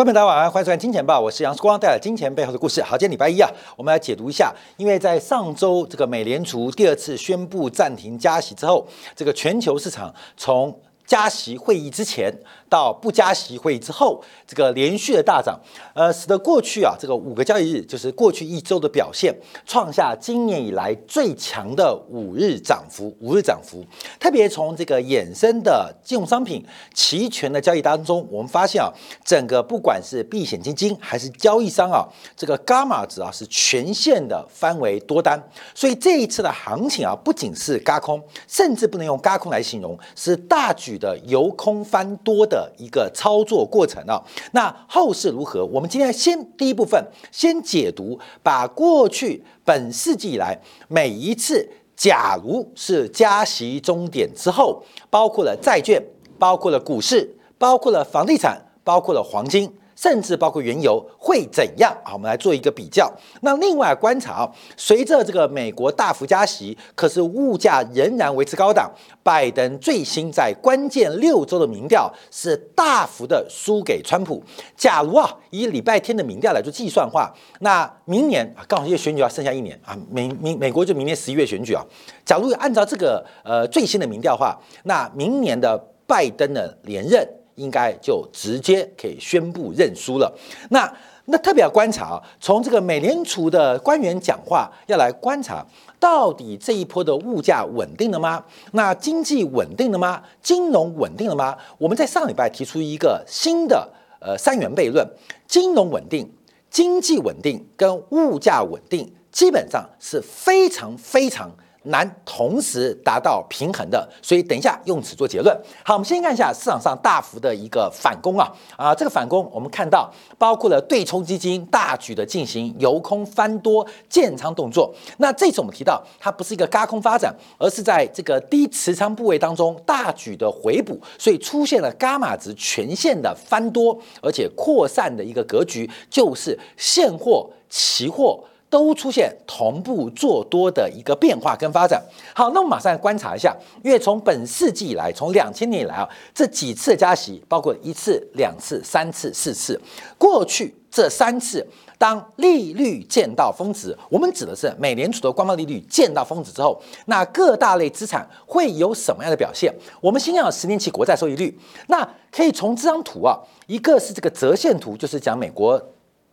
观众朋友大家晚安，欢迎收看《金钱报》，我是杨世光，带来金钱背后的故事。好，今天礼拜一啊，我们来解读一下，因为在上周这个美联储第二次宣布暂停加息之后，这个全球市场从加息会议之前到不加息会议之后，这个连续的大涨，呃，使得过去啊这个五个交易日，就是过去一周的表现，创下今年以来最强的五日涨幅。五日涨幅，特别从这个衍生的金融商品、期权的交易当中，我们发现啊，整个不管是避险基金还是交易商啊，这个伽马值啊是全线的翻为多单。所以这一次的行情啊，不仅是嘎空，甚至不能用嘎空来形容，是大举。的由空翻多的一个操作过程啊，那后市如何？我们今天先第一部分先解读，把过去本世纪以来每一次，假如是加息终点之后，包括了债券，包括了股市，包括了房地产，包括了黄金。甚至包括原油会怎样啊？我们来做一个比较。那另外观察，随着这个美国大幅加息，可是物价仍然维持高档。拜登最新在关键六周的民调是大幅的输给川普。假如啊，以礼拜天的民调来做计算话，那明年啊，刚好因为选举要剩下一年啊，明明美国就明年十一月选举啊。假如按照这个呃最新的民调话，那明年的拜登的连任。应该就直接可以宣布认输了。那那特别要观察啊，从这个美联储的官员讲话，要来观察到底这一波的物价稳定了吗？那经济稳定了吗？金融稳定了吗？我们在上礼拜提出一个新的呃三元悖论：金融稳定、经济稳定跟物价稳定，基本上是非常非常。难同时达到平衡的，所以等一下用此做结论。好，我们先看一下市场上大幅的一个反攻啊啊，这个反攻我们看到包括了对冲基金大举的进行由空翻多建仓动作。那这次我们提到它不是一个嘎空发展，而是在这个低持仓部位当中大举的回补，所以出现了伽马值全线的翻多，而且扩散的一个格局，就是现货、期货。都出现同步做多的一个变化跟发展。好，那我们马上来观察一下，因为从本世纪以来，从两千年以来啊，这几次加息，包括一次、两次、三次、四次，过去这三次，当利率见到峰值，我们指的是美联储的官方利率见到峰值之后，那各大类资产会有什么样的表现？我们先要十年期国债收益率，那可以从这张图啊，一个是这个折线图，就是讲美国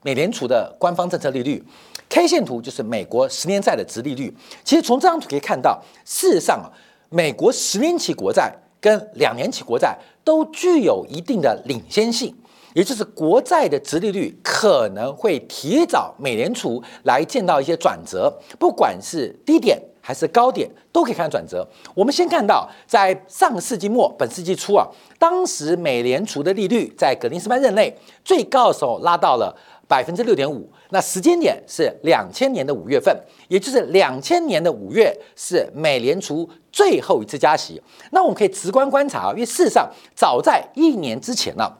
美联储的官方政策利率。K 线图就是美国十年债的值利率。其实从这张图可以看到，事实上啊，美国十年期国债跟两年期国债都具有一定的领先性，也就是国债的值利率可能会提早美联储来见到一些转折，不管是低点还是高点，都可以看转折。我们先看到，在上个世纪末、本世纪初啊，当时美联储的利率在格林斯潘任内最高的时候拉到了。百分之六点五，那时间点是两千年的五月份，也就是两千年的五月是美联储最后一次加息。那我们可以直观观察啊，因为事实上早在一年之前呢，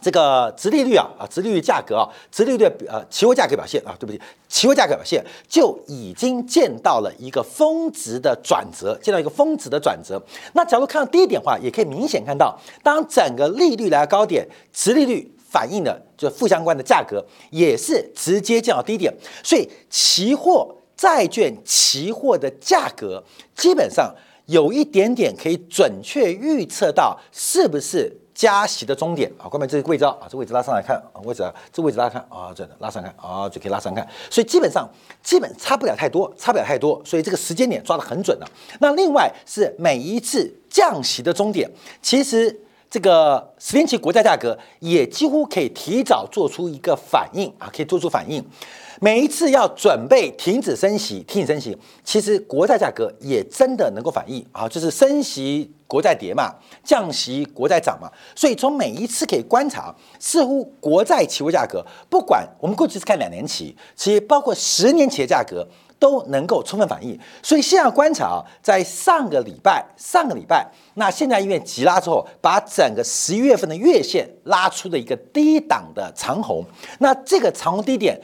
这个直利率啊啊，直利率价格啊，直利率呃期货价格表现啊，对不起，期货价格表现就已经见到了一个峰值的转折，见到一个峰值的转折。那假如看到第一点的话，也可以明显看到，当整个利率来到高点，直利率。反映的就负相关的价格也是直接降到低点，所以期货、债券、期货的价格基本上有一点点可以准确预测到是不是加息的终点啊。关门这个位置啊，这位置拉上来看啊，位置啊，这位置拉看啊，这拉上看啊，就可以拉上看。所以基本上基本差不了太多，差不了太多，所以这个时间点抓得很准了。那另外是每一次降息的终点，其实。这个十年期国债价格也几乎可以提早做出一个反应啊，可以做出反应。每一次要准备停止升息、停止升息，其实国债价格也真的能够反应啊，就是升息国债跌嘛，降息国债涨嘛。所以从每一次可以观察，似乎国债期货价格，不管我们过去是看两年期，其实包括十年期的价格。都能够充分反映，所以现在观察啊，在上个礼拜，上个礼拜，那现在医院急拉之后，把整个十一月份的月线拉出了一个低档的长红，那这个长红低点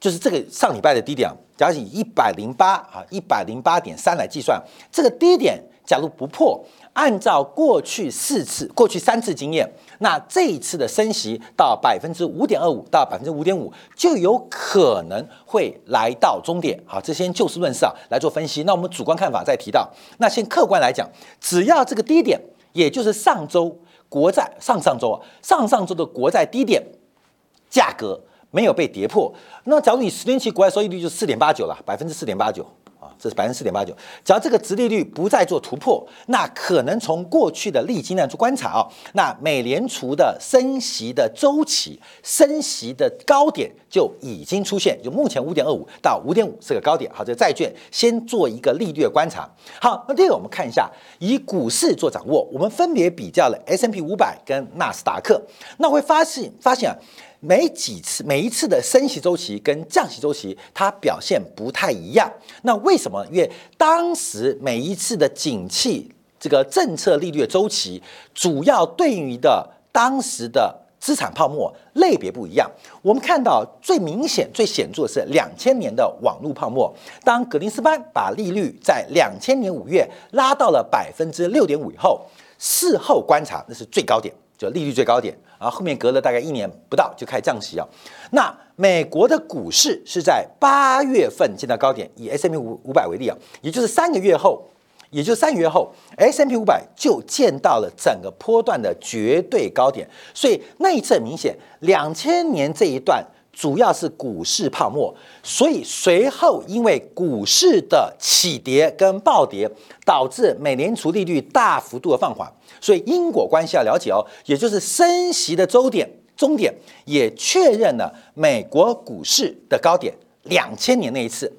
就是这个上礼拜的低点，假如以一百零八啊一百零八点三来计算，这个低点假如不破，按照过去四次、过去三次经验，那这一次的升息到百分之五点二五到百分之五点五，就有可能会来到终点。好，这先就事论事啊来做分析。那我们主观看法再提到，那先客观来讲，只要这个低点，也就是上周国债上上周啊上上周的国债低点价格没有被跌破，那假如你十年期国债收益率就四点八九了，百分之四点八九。这是百分之四点八九，只要这个殖利率不再做突破，那可能从过去的历经验做观察啊，那美联储的升息的周期、升息的高点就已经出现，就目前五点二五到五点五是个高点。好，这个债券先做一个利率的观察。好，那第二个我们看一下，以股市做掌握，我们分别比较了 S M P 五百跟纳斯达克，那会发现发现啊。每几次每一次的升息周期跟降息周期，它表现不太一样。那为什么？因为当时每一次的景气这个政策利率的周期，主要对于的当时的资产泡沫类别不一样。我们看到最明显、最显著的是两千年的网络泡沫。当格林斯潘把利率在两千年五月拉到了百分之六点五以后，事后观察那是最高点。就利率最高点，然后后面隔了大概一年不到就开始降息啊。那美国的股市是在八月份见到高点，以 S M P 五五百为例啊，也就是三个月后，也就三个月后，S M P 五百就见到了整个波段的绝对高点。所以那一次很明显，两千年这一段主要是股市泡沫，所以随后因为股市的起跌跟暴跌，导致美联储利率大幅度的放缓。所以因果关系要了解哦，也就是升息的周点终点也确认了美国股市的高点，两千年那一次，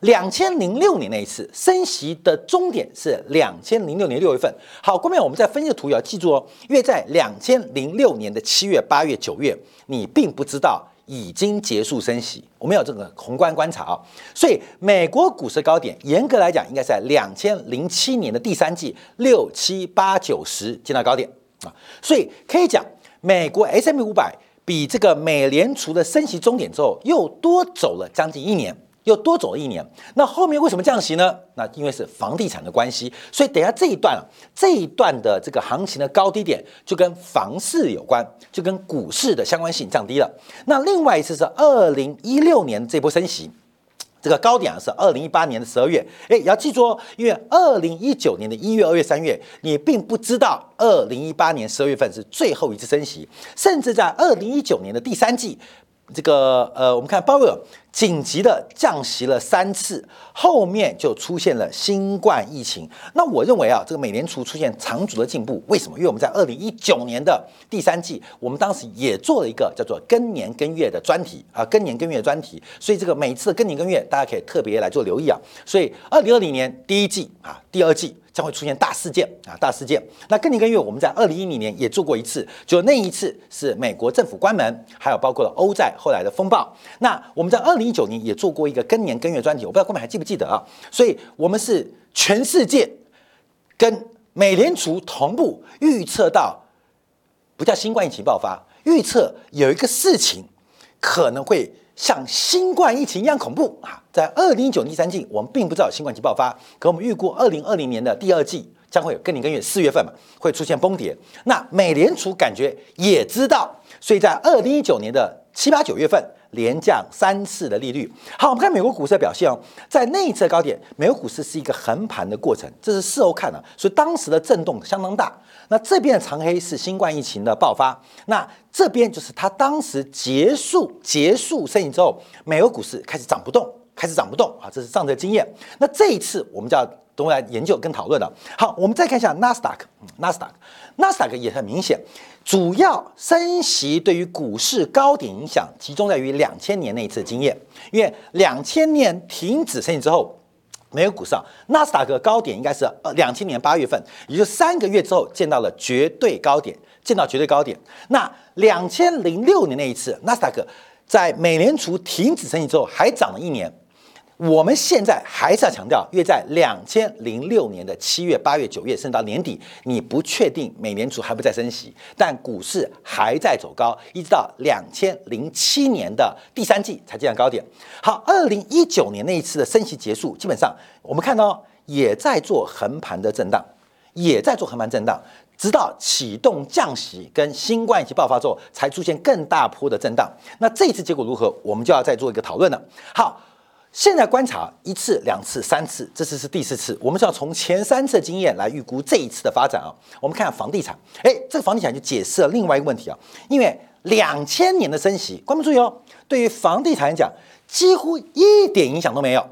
两千零六年那一次升息的终点是两千零六年六月份。好，后面我们在分析的图也要记住哦，因为在两千零六年的七月、八月、九月，你并不知道。已经结束升息，我们有这个宏观观察啊，所以美国股市高点严格来讲应该在两千零七年的第三季六七八九十见到高点啊，所以可以讲美国 S M 五百比这个美联储的升息终点之后又多走了将近一年。又多走了一年，那后面为什么降息呢？那因为是房地产的关系，所以等下这一段啊，这一段的这个行情的高低点就跟房市有关，就跟股市的相关性降低了。那另外一次是二零一六年这波升息，这个高点啊是二零一八年的十二月，哎，要记住哦，因为二零一九年的一月、二月、三月，你并不知道二零一八年十二月份是最后一次升息，甚至在二零一九年的第三季。这个呃，我们看鲍威尔紧急的降息了三次，后面就出现了新冠疫情。那我认为啊，这个美联储出现长足的进步，为什么？因为我们在二零一九年的第三季，我们当时也做了一个叫做更年更月的专题啊，更年更月专题。所以这个每次的更年更月，大家可以特别来做留意啊。所以二零二零年第一季啊，第二季。将会出现大事件啊，大事件。那更年更月，我们在二零一零年也做过一次，就那一次是美国政府关门，还有包括了欧债后来的风暴。那我们在二零一九年也做过一个更年更月专题，我不知道各位还记不记得啊？所以我们是全世界跟美联储同步预测到，不叫新冠疫情爆发，预测有一个事情可能会。像新冠疫情一样恐怖啊！在二零一九年第三季，我们并不知道新冠疫情爆发，可我们预估二零二零年的第二季将会有更年更月四月份嘛，会出现崩跌。那美联储感觉也知道，所以在二零一九年的七八九月份连降三次的利率。好，我们看美国股市的表现哦，在内侧高点，美国股市是一个横盘的过程，这是事后看的，所以当时的震动相当大。那这边的长黑是新冠疫情的爆发，那这边就是它当时结束结束升息之后，美国股市开始涨不动，开始涨不动啊，这是上的经验。那这一次我们就要等来研究跟讨论了。好，我们再看一下纳斯达克，纳斯达克，纳斯达克也很明显，主要升息对于股市高点影响集中在于两千年那一次经验，因为两千年停止升息之后。美国股市，纳斯达克高点应该是呃两千年八月份，也就三个月之后见到了绝对高点，见到绝对高点。那两千零六年那一次，纳斯达克在美联储停止升息之后还涨了一年。我们现在还是要强调，因为在两千零六年的七月、八月、九月，甚至到年底，你不确定美联储还不再升息，但股市还在走高，一直到两千零七年的第三季才见到高点。好，二零一九年那一次的升息结束，基本上我们看到也在做横盘的震荡，也在做横盘震荡，直到启动降息跟新冠疫情爆发之后，才出现更大波的震荡。那这次结果如何，我们就要再做一个讨论了。好。现在观察一次、两次、三次，这次是第四次。我们是要从前三次经验来预估这一次的发展啊。我们看下房地产，哎，这个房地产就解释了另外一个问题啊。因为两千年的升息，观众注意哦，对于房地产来讲，几乎一点影响都没有，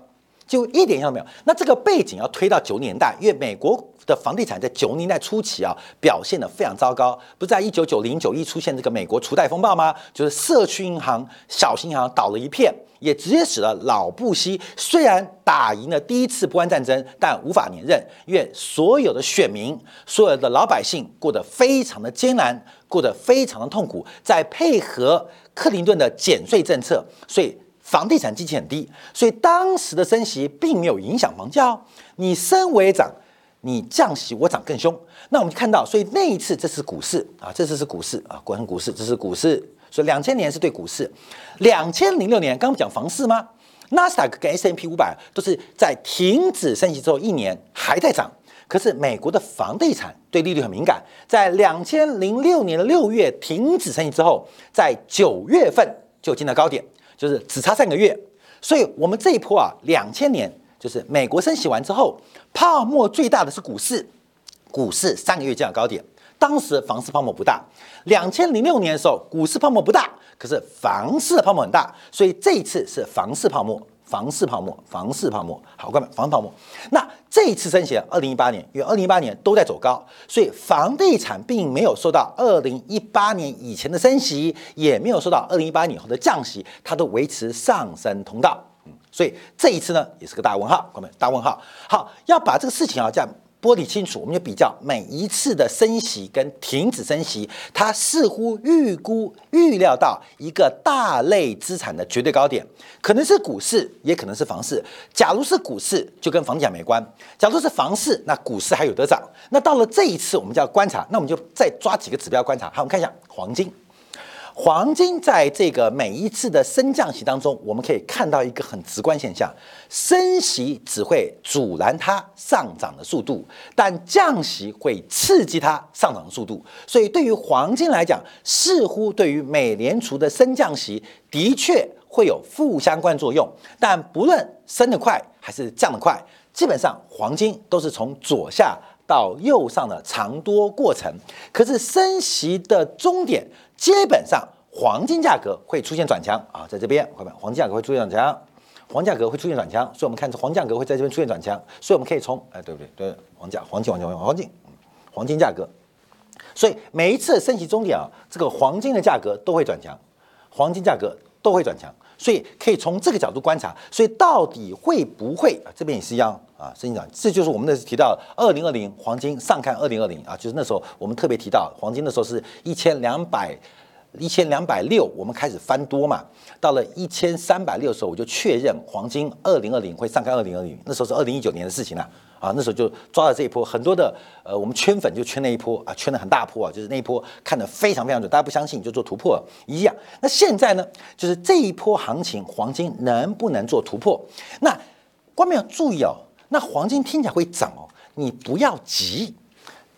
就一点影响都没有。那这个背景要推到九年代，因为美国。的房地产在九年代初期啊，表现的非常糟糕。不是在一九九零九一出现这个美国储贷风暴吗？就是社区银行、小型银行倒了一片，也直接使得老布希虽然打赢了第一次波湾战争，但无法连任，因为所有的选民、所有的老百姓过得非常的艰难，过得非常的痛苦。在配合克林顿的减税政策，所以房地产基期很低，所以当时的升息并没有影响房价。你升我也涨。你降息，我涨更凶。那我们就看到，所以那一次这是股市啊，这次是股市啊，果然股市，这是股市。所以两千年是对股市，两千零六年刚不讲房市吗？纳斯达克跟 S M P 五百都是在停止升息之后一年还在涨。可是美国的房地产对利率很敏感，在两千零六年的六月停止升息之后，在九月份就进了高点，就是只差三个月。所以我们这一波啊，两千年。就是美国升息完之后，泡沫最大的是股市，股市三个月见到高点。当时房市泡沫不大，两千零六年的时候，股市泡沫不大，可是房市的泡沫很大，所以这一次是房市泡沫，房市泡沫，房市泡沫。好，各位，房泡沫。那这一次升息，二零一八年，因为二零一八年都在走高，所以房地产并没有受到二零一八年以前的升息，也没有受到二零一八年以后的降息，它都维持上升通道。嗯所以这一次呢，也是个大问号，朋友们，大问号。好，要把这个事情啊这样剥离清楚，我们就比较每一次的升息跟停止升息，它似乎预估预料到一个大类资产的绝对高点，可能是股市，也可能是房市。假如是股市，就跟房价没关；假如是房市，那股市还有得涨。那到了这一次，我们就要观察，那我们就再抓几个指标观察。好，我们看一下黄金。黄金在这个每一次的升降息当中，我们可以看到一个很直观现象：升息只会阻拦它上涨的速度，但降息会刺激它上涨的速度。所以，对于黄金来讲，似乎对于美联储的升降息的确会有负相关作用。但不论升得快还是降得快，基本上黄金都是从左下到右上的长多过程。可是升息的终点。基本上，黄金价格会出现转强啊，在这边，伙伴，黄金价格会出现转强，黄价格会出现转强，所以我们看这黄价格会在这边出现转强，所以我们可以从，哎，对不对？对，黄价，黄金，黄金，黄金，黄金价格，所以每一次升息终点啊，这个黄金的价格都会转强，黄金价格都会转强，所以可以从这个角度观察，所以到底会不会啊？这边也是一样。啊，升涨，这就是我们那时提到二零二零黄金上看二零二零啊，就是那时候我们特别提到黄金的时候是一千两百一千两百六，我们开始翻多嘛，到了一千三百六的时候，我就确认黄金二零二零会上看二零二零，那时候是二零一九年的事情了，啊那时候就抓了这一波，很多的呃我们圈粉就圈那一波啊，圈的很大波啊，就是那一波看得非常非常准，大家不相信就做突破一样。那现在呢，就是这一波行情黄金能不能做突破？那观众要注意哦。那黄金听起来会涨哦，你不要急，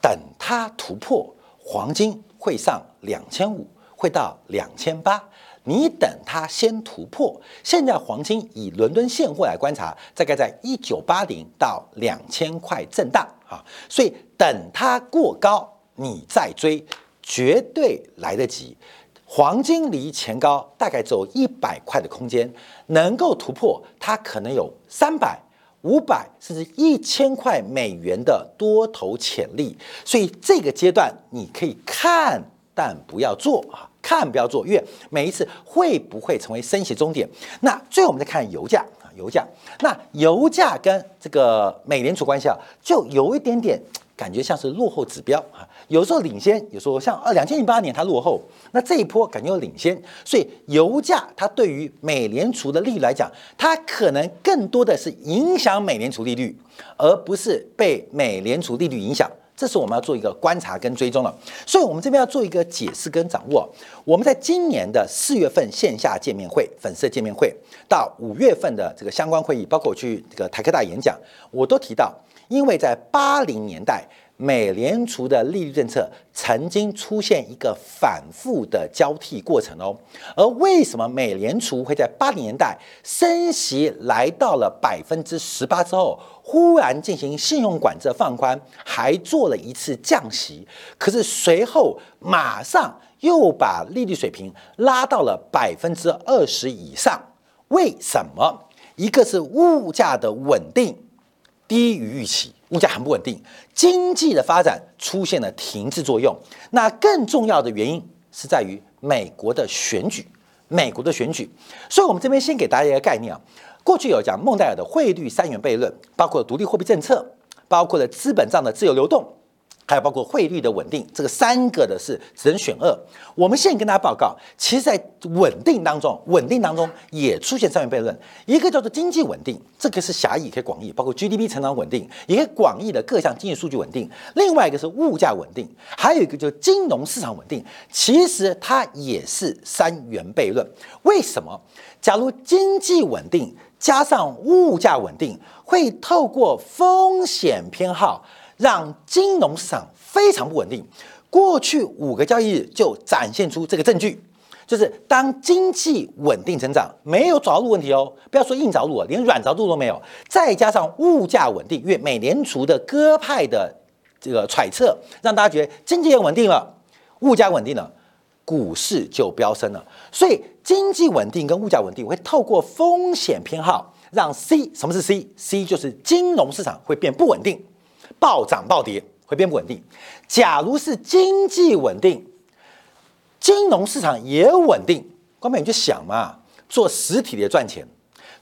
等它突破，黄金会上两千五，会到两千八，你等它先突破。现在黄金以伦敦现货来观察，大概在一九八零到两千块震荡啊，所以等它过高，你再追，绝对来得及。黄金离前高大概只有一百块的空间，能够突破，它可能有三百。五百甚至一千块美元的多头潜力，所以这个阶段你可以看，但不要做啊，看不要做，因为每一次会不会成为升息终点？那最后我们再看油价啊，油价，那油价跟这个美联储关系啊，就有一点点。感觉像是落后指标啊，有时候领先，有时候像二两千零八年它落后，那这一波感觉有领先，所以油价它对于美联储的利率来讲，它可能更多的是影响美联储利率，而不是被美联储利率影响。这是我们要做一个观察跟追踪了。所以我们这边要做一个解释跟掌握。我们在今年的四月份线下见面会、粉丝见面会，到五月份的这个相关会议，包括我去这个台科大演讲，我都提到。因为在八零年代，美联储的利率政策曾经出现一个反复的交替过程哦。而为什么美联储会在八零年代升息来到了百分之十八之后，忽然进行信用管制放宽，还做了一次降息？可是随后马上又把利率水平拉到了百分之二十以上。为什么？一个是物价的稳定低于预期。物价很不稳定，经济的发展出现了停滞作用。那更重要的原因是在于美国的选举，美国的选举。所以，我们这边先给大家一个概念啊。过去有讲孟戴尔的汇率三元悖论，包括独立货币政策，包括了资本账的自由流动。还有包括汇率的稳定，这个三个的是只能选二。我们现在跟大家报告，其实，在稳定当中，稳定当中也出现三元悖论。一个叫做经济稳定，这个是狭义可以广义，包括 GDP 成长稳定，也可以广义的各项经济数据稳定。另外一个是物价稳定，还有一个就是金融市场稳定。其实它也是三元悖论。为什么？假如经济稳定加上物价稳定，会透过风险偏好。让金融市场非常不稳定。过去五个交易日就展现出这个证据，就是当经济稳定成长，没有着陆问题哦，不要说硬着陆了，连软着陆都没有。再加上物价稳定，因为美联储的鸽派的这个揣测，让大家觉得经济也稳定了，物价稳定了，股市就飙升了。所以经济稳定跟物价稳定会透过风险偏好，让 C 什么是 C？C 就是金融市场会变不稳定。暴涨暴跌会变不稳定。假如是经济稳定，金融市场也稳定，光美你就想嘛，做实体的赚钱，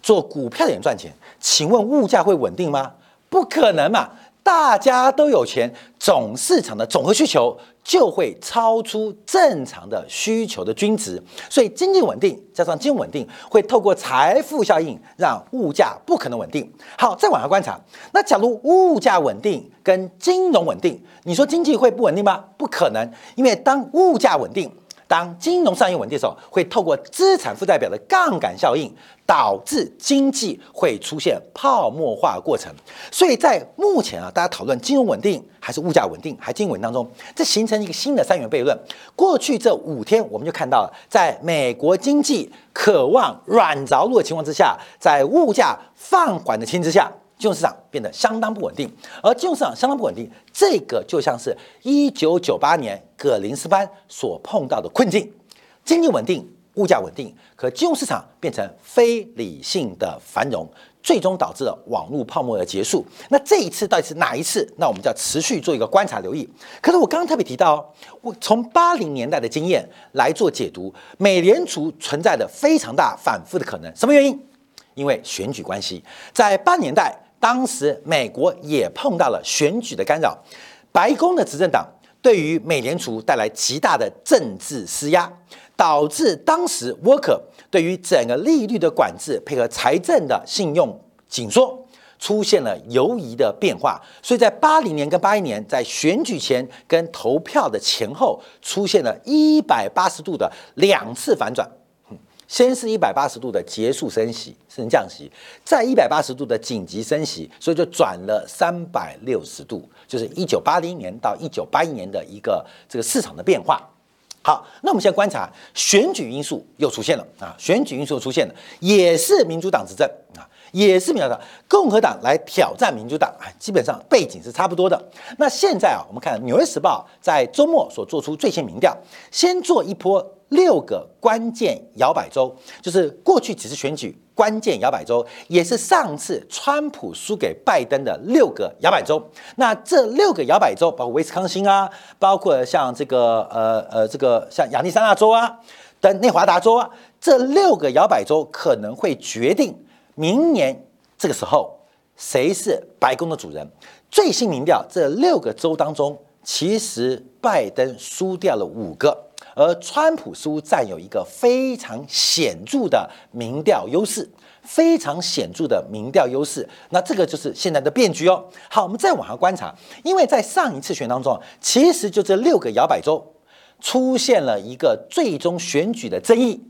做股票的也赚钱。请问物价会稳定吗？不可能嘛！大家都有钱，总市场的总和需求就会超出正常的需求的均值，所以经济稳定加上金融稳定，会透过财富效应让物价不可能稳定。好，再往下观察，那假如物价稳定跟金融稳定，你说经济会不稳定吗？不可能，因为当物价稳定。当金融上行稳定的时候，会透过资产负债表的杠杆效应，导致经济会出现泡沫化过程。所以在目前啊，大家讨论金融稳定还是物价稳定，还经济稳定当中，这形成一个新的三元悖论。过去这五天，我们就看到了，在美国经济渴望软着陆的情况之下，在物价放缓的情况之下。金融市场变得相当不稳定，而金融市场相当不稳定，这个就像是一九九八年葛林斯潘所碰到的困境：经济稳定，物价稳定，可金融市场变成非理性的繁荣，最终导致了网络泡沫的结束。那这一次到底是哪一次？那我们就要持续做一个观察留意。可是我刚刚特别提到，我从八零年代的经验来做解读，美联储存在的非常大反复的可能，什么原因？因为选举关系，在八年代。当时美国也碰到了选举的干扰，白宫的执政党对于美联储带来极大的政治施压，导致当时沃克对于整个利率的管制配合财政的信用紧缩，出现了犹疑的变化。所以在八零年跟八一年，在选举前跟投票的前后，出现了一百八十度的两次反转。先是一百八十度的结束升息，升降息，再一百八十度的紧急升息，所以就转了三百六十度，就是一九八零年到一九八一年的一个这个市场的变化。好，那我们现在观察选举因素又出现了啊，选举因素出现了，也是民主党执政啊，也是民主党，共和党来挑战民主党啊，基本上背景是差不多的。那现在啊，我们看《纽约时报》在周末所做出最新民调，先做一波。六个关键摇摆州，就是过去几次选举关键摇摆州，也是上次川普输给拜登的六个摇摆州。那这六个摇摆州，包括威斯康星啊，包括像这个呃呃这个像亚利桑那州啊，等内华达州啊，这六个摇摆州可能会决定明年这个时候谁是白宫的主人。最新民调，这六个州当中，其实拜登输掉了五个。而川普似乎占有一个非常显著的民调优势，非常显著的民调优势。那这个就是现在的变局哦。好，我们再往下观察，因为在上一次选当中，其实就这六个摇摆州出现了一个最终选举的争议，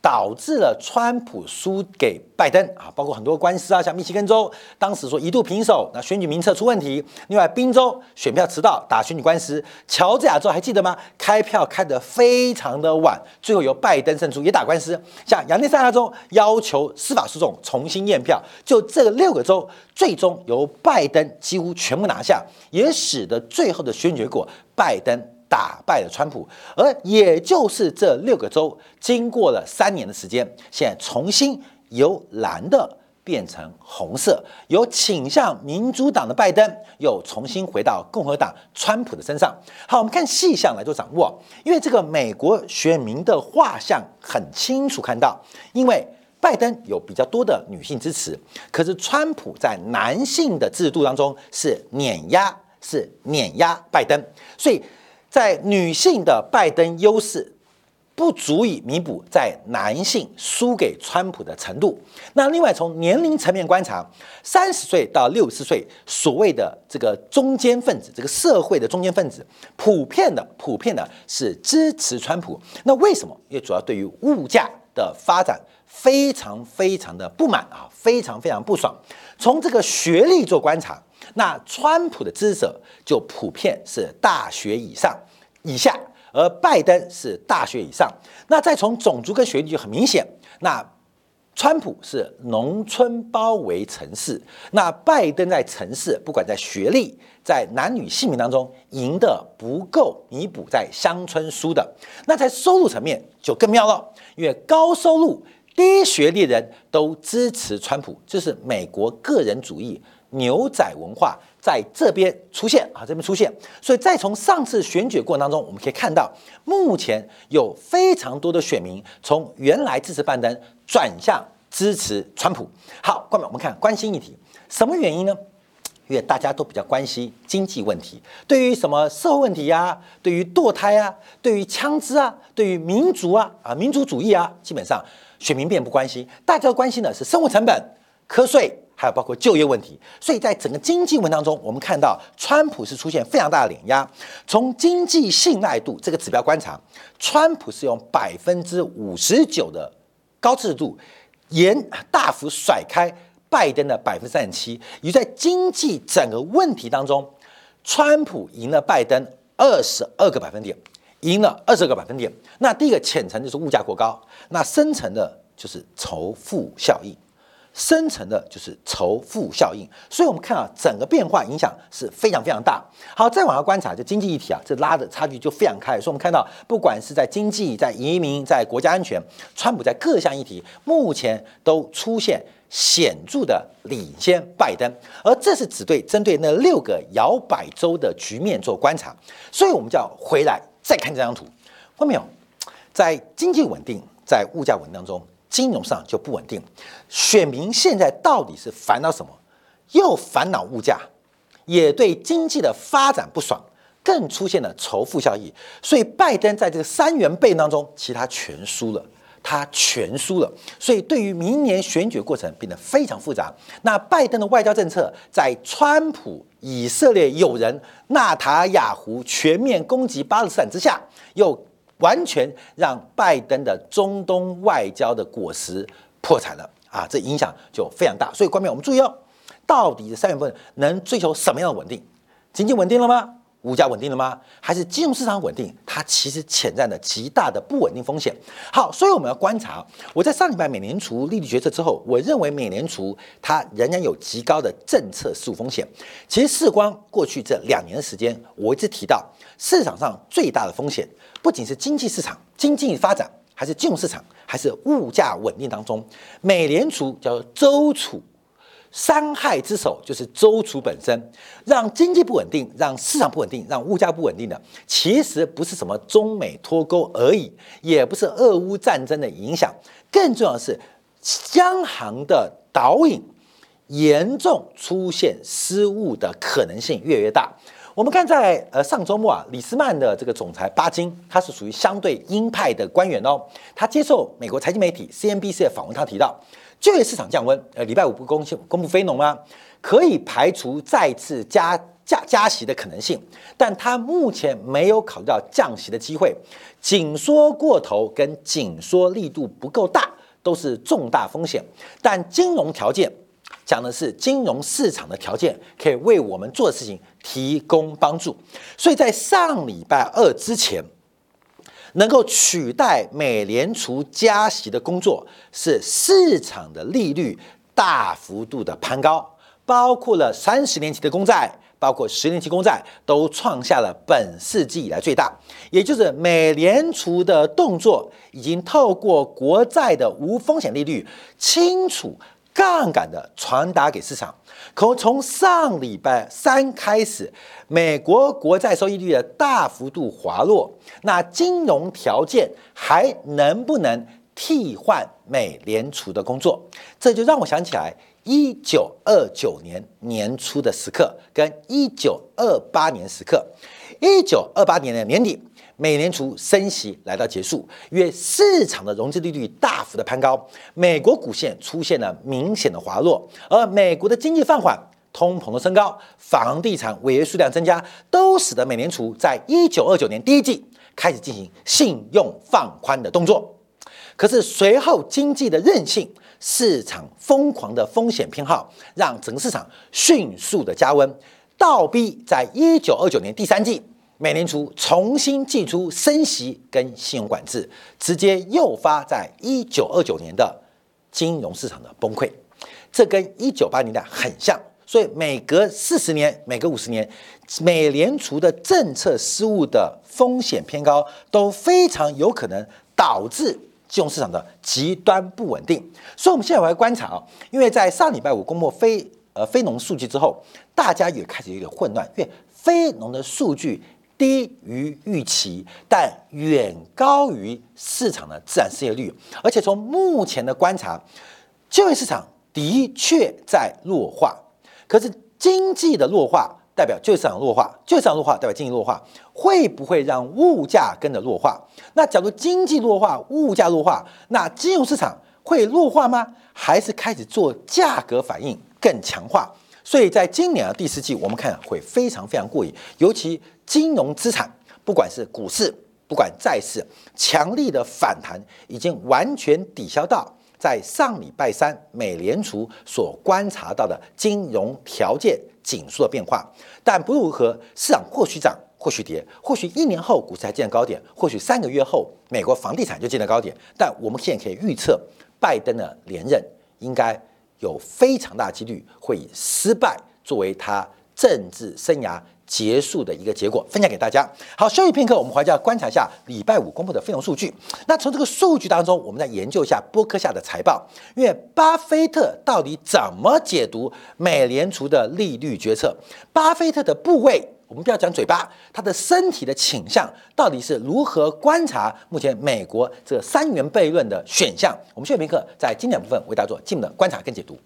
导致了川普输给拜登啊，包括很多官司啊，像密西根州当时说一度平手，那选举名册出问题；另外宾州选票迟到打选举官司，乔治亚州还记得吗？开票开得非常的晚，最后由拜登胜出也打官司。像亚利桑那州要求司法诉讼重新验票，就这六个州最终由拜登几乎全部拿下，也使得最后的选举结果拜登。打败了川普，而也就是这六个州，经过了三年的时间，现在重新由蓝的变成红色，由倾向民主党的拜登又重新回到共和党川普的身上。好，我们看细项来做掌握，因为这个美国选民的画像很清楚看到，因为拜登有比较多的女性支持，可是川普在男性的制度当中是碾压，是碾压拜登，所以。在女性的拜登优势不足以弥补在男性输给川普的程度。那另外从年龄层面观察，三十岁到六十岁所谓的这个中间分子，这个社会的中间分子，普遍的普遍的是支持川普。那为什么？因为主要对于物价的发展非常非常的不满啊，非常非常不爽。从这个学历做观察。那川普的支持者就普遍是大学以上、以下，而拜登是大学以上。那再从种族跟学历就很明显，那川普是农村包围城市，那拜登在城市，不管在学历、在男女性别当中赢的不够弥补在乡村输的。那在收入层面就更妙了，因为高收入、低学历人都支持川普，这是美国个人主义。牛仔文化在这边出现啊，这边出现，所以再从上次选举过程当中，我们可以看到，目前有非常多的选民从原来支持拜登转向支持川普。好，关们，我们看关心议题，什么原因呢？因为大家都比较关心经济问题，对于什么社会问题呀，对于堕胎啊，对于枪支啊，对于民族啊啊民族主义啊，基本上选民并不关心，大家关心的是生活成本、瞌税。还有包括就业问题，所以在整个经济问当中，我们看到川普是出现非常大的碾压。从经济信赖度这个指标观察，川普是用百分之五十九的高支持度，严大幅甩开拜登的百分之三十七。也在经济整个问题当中，川普赢了拜登二十二个百分点，赢了二十个百分点。那第一个浅层就是物价过高，那深层的就是仇富效应。深层的就是仇富效应，所以我们看啊，整个变化影响是非常非常大。好，再往下观察，就经济议题啊，这拉的差距就非常开。所以我们看到，不管是在经济、在移民、在国家安全，川普在各项议题目前都出现显著的领先拜登，而这是只对针对那六个摇摆州的局面做观察。所以我们就要回来再看这张图，看到没有？在经济稳定、在物价稳定当中。金融上就不稳定，选民现在到底是烦恼什么？又烦恼物价，也对经济的发展不爽，更出现了仇富效应。所以拜登在这个三元悖当中，其他全输了，他全输了。所以对于明年选举过程变得非常复杂。那拜登的外交政策，在川普以色列友人纳塔亚胡全面攻击巴勒斯坦之下，又。完全让拜登的中东外交的果实破产了啊！这影响就非常大。所以，官员我们注意哦，到底三月份能追求什么样的稳定？经济稳定了吗？物价稳定了吗？还是金融市场稳定？它其实潜在的极大的不稳定风险。好，所以我们要观察。我在上礼拜美联储利率决策之后，我认为美联储它仍然有极高的政策失误风险。其实，事关过去这两年的时间，我一直提到市场上最大的风险。不仅是经济市场、经济发展，还是金融市场，还是物价稳定当中，美联储叫周储，伤害之手就是周储本身，让经济不稳定，让市场不稳定，让物价不稳定的，其实不是什么中美脱钩而已，也不是俄乌战争的影响，更重要的是央行的导引严重出现失误的可能性越来越大。我们看在呃上周末啊，李斯曼的这个总裁巴金，他是属于相对鹰派的官员哦。他接受美国财经媒体 CNBC 的访问，他提到就业市场降温，呃，礼拜五不公公布非农吗？可以排除再次加加加息的可能性，但他目前没有考虑到降息的机会。紧缩过头跟紧缩力度不够大，都是重大风险。但金融条件讲的是金融市场的条件，可以为我们做的事情提供帮助。所以在上礼拜二之前，能够取代美联储加息的工作，是市场的利率大幅度的攀高，包括了三十年期的公债。包括十年期公债都创下了本世纪以来最大，也就是美联储的动作已经透过国债的无风险利率，清楚杠杆的传达给市场。可从上礼拜三开始，美国国债收益率的大幅度滑落，那金融条件还能不能替换美联储的工作？这就让我想起来。一九二九年年初的时刻，跟一九二八年时刻，一九二八年的年底，美联储升息来到结束，因为市场的融资利率大幅的攀高，美国股线出现了明显的滑落，而美国的经济放缓，通膨的升高，房地产违约数量增加，都使得美联储在一九二九年第一季开始进行信用放宽的动作。可是随后经济的韧性。市场疯狂的风险偏好，让整个市场迅速的加温，倒逼在一九二九年第三季，美联储重新祭出升息跟信用管制，直接诱发在一九二九年的金融市场的崩溃。这跟一九八年代很像，所以每隔四十年、每隔五十年，美联储的政策失误的风险偏高，都非常有可能导致。金融市场的极端不稳定，所以我们现在来观察啊，因为在上礼拜五公布非呃非农数据之后，大家也开始有点混乱，因为非农的数据低于预期，但远高于市场的自然失业率，而且从目前的观察，就业市场的确在弱化，可是经济的弱化。代表就业市场弱化，就业市场弱化代表经济弱化，会不会让物价跟着弱化？那假如经济弱化，物价弱化，那金融市场会弱化吗？还是开始做价格反应更强化？所以在今年的第四季，我们看会非常非常过瘾，尤其金融资产，不管是股市，不管债市，强力的反弹已经完全抵消到。在上礼拜三，美联储所观察到的金融条件紧缩的变化，但不论如何，市场或许涨，或许跌，或许一年后股市还见高点，或许三个月后美国房地产就见了高点。但我们现在可以预测，拜登的连任应该有非常大几率会以失败作为他政治生涯。结束的一个结果，分享给大家。好，休息片刻，我们回家观察一下礼拜五公布的费用数据。那从这个数据当中，我们再研究一下波克夏的财报，因为巴菲特到底怎么解读美联储的利率决策？巴菲特的部位，我们不要讲嘴巴，他的身体的倾向到底是如何观察目前美国这三元悖论的选项？我们休息片刻，在经典部分为大家做进一步的观察跟解读。